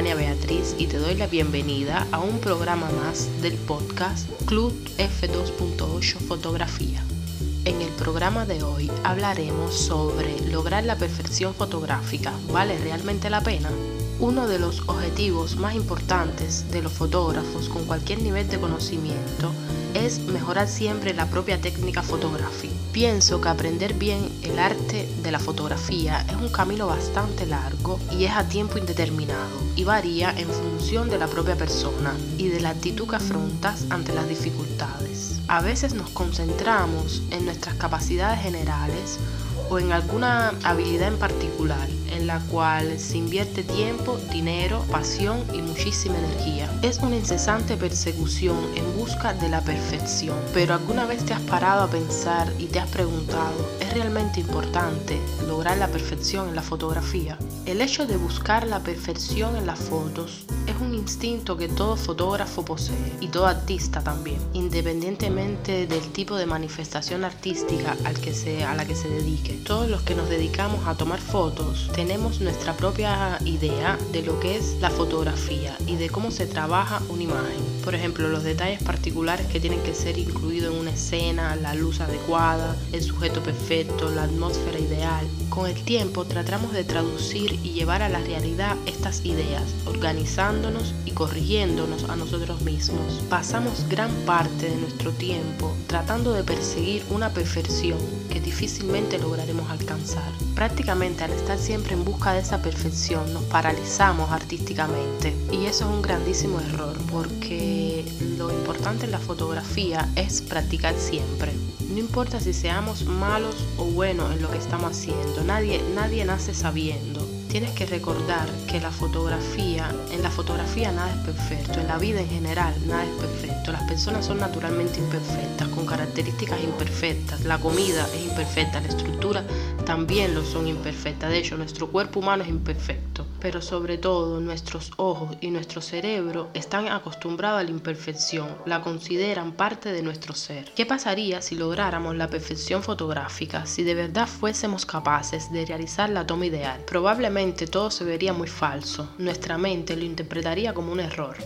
Tania Beatriz y te doy la bienvenida a un programa más del podcast Club F2.8 Fotografía. En el programa de hoy hablaremos sobre lograr la perfección fotográfica. ¿Vale realmente la pena? Uno de los objetivos más importantes de los fotógrafos con cualquier nivel de conocimiento es mejorar siempre la propia técnica fotográfica. Pienso que aprender bien el arte de la fotografía es un camino bastante largo y es a tiempo indeterminado y varía en función de la propia persona y de la actitud que afrontas ante las dificultades. A veces nos concentramos en nuestras capacidades generales o en alguna habilidad en particular en la cual se invierte tiempo, dinero, pasión y muchísima energía. Es una incesante persecución en busca de la perfección. Pero alguna vez te has parado a pensar y te has preguntado, ¿es realmente importante lograr la perfección en la fotografía? El hecho de buscar la perfección en las fotos es un instinto que todo fotógrafo posee y todo artista también, independientemente del tipo de manifestación artística al que se, a la que se dedique. Todos los que nos dedicamos a tomar fotos tenemos nuestra propia idea de lo que es la fotografía y de cómo se trabaja una imagen. Por ejemplo, los detalles particulares que tienen que ser incluidos en una escena, la luz adecuada, el sujeto perfecto, la atmósfera ideal. Con el tiempo tratamos de traducir y llevar a la realidad estas ideas, y corrigiéndonos a nosotros mismos. Pasamos gran parte de nuestro tiempo tratando de perseguir una perfección que difícilmente lograremos alcanzar. Prácticamente al estar siempre en busca de esa perfección nos paralizamos artísticamente y eso es un grandísimo error porque lo importante en la fotografía es practicar siempre. No importa si seamos malos o buenos en lo que estamos haciendo, nadie, nadie nace sabiendo. Tienes que recordar que la fotografía, en la fotografía nada es perfecto, en la vida en general nada es perfecto. Las personas son naturalmente imperfectas, con características imperfectas. La comida es imperfecta, la estructura también lo son imperfectas. De hecho, nuestro cuerpo humano es imperfecto pero sobre todo nuestros ojos y nuestro cerebro están acostumbrados a la imperfección, la consideran parte de nuestro ser. ¿Qué pasaría si lográramos la perfección fotográfica, si de verdad fuésemos capaces de realizar la toma ideal? Probablemente todo se vería muy falso, nuestra mente lo interpretaría como un error.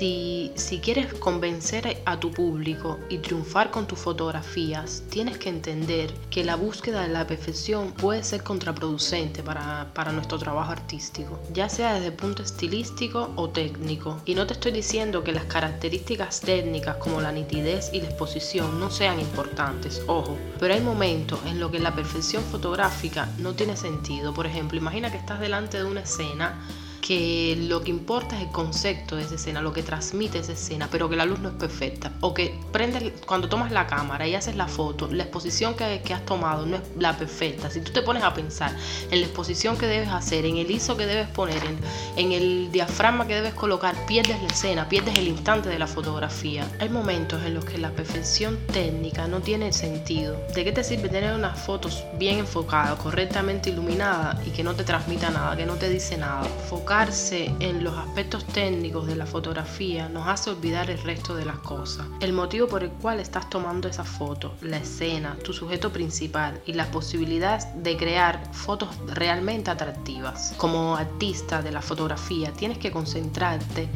Si, quieres convencer a tu público y triunfar con tus fotografías, tienes que entender que la búsqueda de la perfección puede ser contraproducente para, para nuestro trabajo artístico, ya sea desde el punto estilístico o técnico. Y no te estoy diciendo que las características técnicas como la nitidez y la exposición no sean importantes, ojo, pero hay momentos en los que la perfección fotográfica no tiene sentido. Por ejemplo, imagina que estás delante de una escena que lo que importa es el concepto de esa escena, lo que transmite esa escena, pero que la luz no es perfecta. O que prende, cuando tomas la cámara y haces la foto, la exposición que, has tomado no es la perfecta. Si tú te pones a pensar en la exposición que debes hacer, en el ISO que debes poner, en, en el diafragma que debes colocar, pierdes la escena, pierdes el instante de la fotografía. Hay momentos en los que la perfección técnica no tiene sentido. ¿De qué te sirve tener unas fotos bien enfocadas, correctamente iluminadas y que no te transmita nada, que no te dice nada? En los aspectos técnicos de la fotografía nos hace olvidar el resto de las cosas. El motivo por el cual estás tomando esa foto, la escena, tu sujeto principal y las posibilidades de crear fotos realmente atractivas. Como artista de la fotografía tienes que concentrarte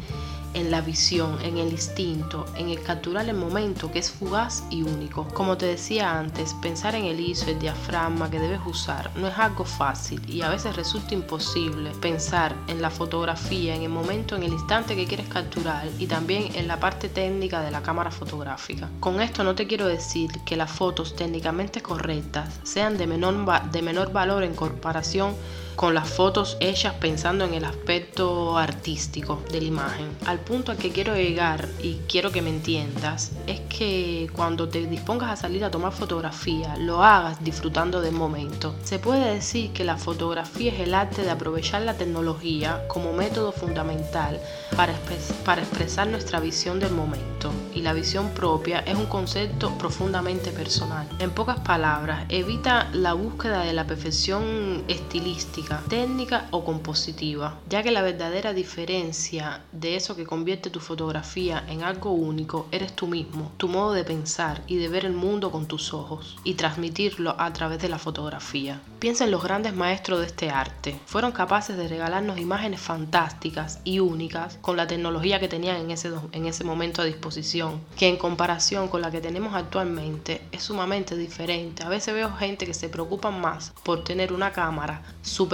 en la visión, en el instinto, en el capturar el momento que es fugaz y único. Como te decía antes, pensar en el ISO, el diafragma que debes usar no es algo fácil y a veces resulta imposible pensar en la fotografía, en el momento, en el instante que quieres capturar y también en la parte técnica de la cámara fotográfica. Con esto no te quiero decir que las fotos técnicamente correctas sean de menor, de menor valor en comparación con las fotos hechas pensando en el aspecto artístico de la imagen. Al punto al que quiero llegar y quiero que me entiendas es que cuando te dispongas a salir a tomar fotografía, lo hagas disfrutando del momento. Se puede decir que la fotografía es el arte de aprovechar la tecnología como método fundamental para, para expresar nuestra visión del momento. Y la visión propia es un concepto profundamente personal. En pocas palabras, evita la búsqueda de la perfección estilística técnica o compositiva, ya que la verdadera diferencia de eso que convierte tu fotografía en algo único eres tú mismo, tu modo de pensar y de ver el mundo con tus ojos y transmitirlo a través de la fotografía. Piensa en los grandes maestros de este arte. Fueron capaces de regalarnos imágenes fantásticas y únicas con la tecnología que tenían en ese, en ese momento a disposición, que en comparación con la que tenemos actualmente es sumamente diferente. A veces veo gente que se preocupa más por tener una cámara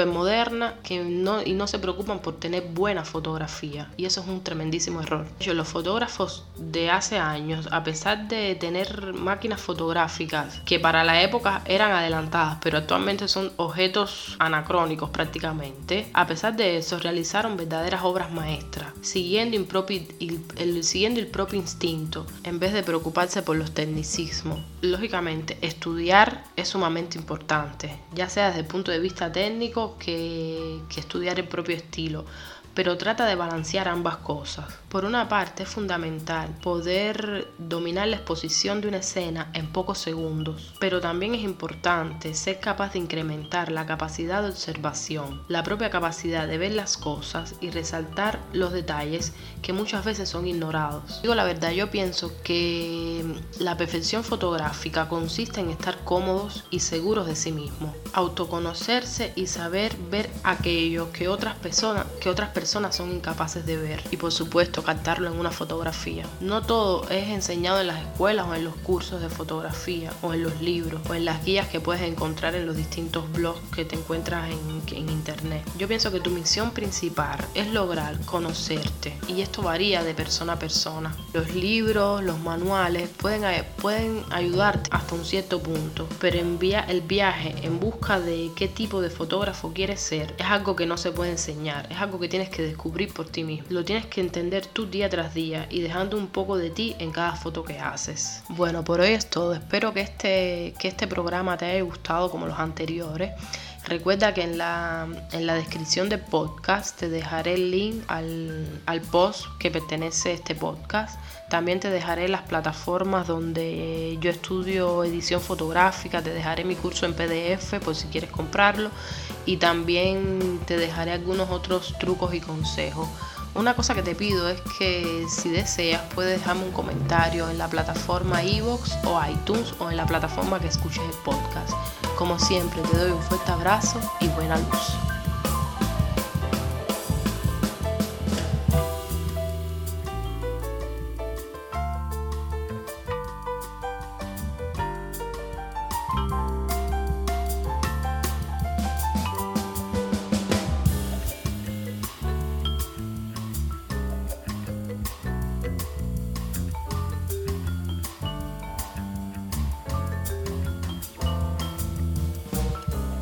moderna que no, y no se preocupan por tener buena fotografía. Y eso es un tremendísimo error. Los fotógrafos de hace años, a pesar de tener máquinas fotográficas que para la época eran adelantadas, pero actualmente son objetos anacrónicos prácticamente, a pesar de eso realizaron verdaderas obras maestras, siguiendo, el, siguiendo el propio instinto, en vez de preocuparse por los tecnicismos. Lógicamente, estudiar es sumamente importante, ya sea desde el punto de vista técnico que, estudiar el propio estilo pero trata de balancear ambas cosas. Por una parte es fundamental poder dominar la exposición de una escena en pocos segundos, pero también es importante ser capaz de incrementar la capacidad de observación, la propia capacidad de ver las cosas y resaltar los detalles que muchas veces son ignorados. Digo la verdad, yo pienso que la perfección fotográfica consiste en estar cómodos y seguros de sí mismos, autoconocerse y saber ver aquello que otras personas que otras personas personas son incapaces de ver y por supuesto captarlo en una fotografía. No todo es enseñado en las escuelas o en los cursos de fotografía o en los libros o en las guías que puedes encontrar en los distintos blogs que te encuentras en, en internet. Yo pienso que tu misión principal es lograr conocerte y esto varía de persona a persona. Los libros, los manuales pueden, pueden ayudarte hasta un cierto punto, pero envía el viaje en busca de qué tipo de fotógrafo quieres ser es algo que no se puede enseñar, es algo que tienes que descubrir por ti mismo. Lo tienes que entender tú día tras día y dejando un poco de ti en cada foto que haces. Bueno, por hoy es todo. Espero que este, que este programa te haya gustado como los anteriores. Recuerda que en la, en la descripción del podcast te dejaré el link al, al post que pertenece a este podcast. También te dejaré las plataformas donde yo estudio edición fotográfica, te dejaré mi curso en PDF por si quieres comprarlo y también te dejaré algunos otros trucos y consejos. Una cosa que te pido es que si deseas puedes dejarme un comentario en la plataforma iVoox o iTunes o en la plataforma que escuches el podcast. Como siempre te doy un fuerte abrazo y buena luz.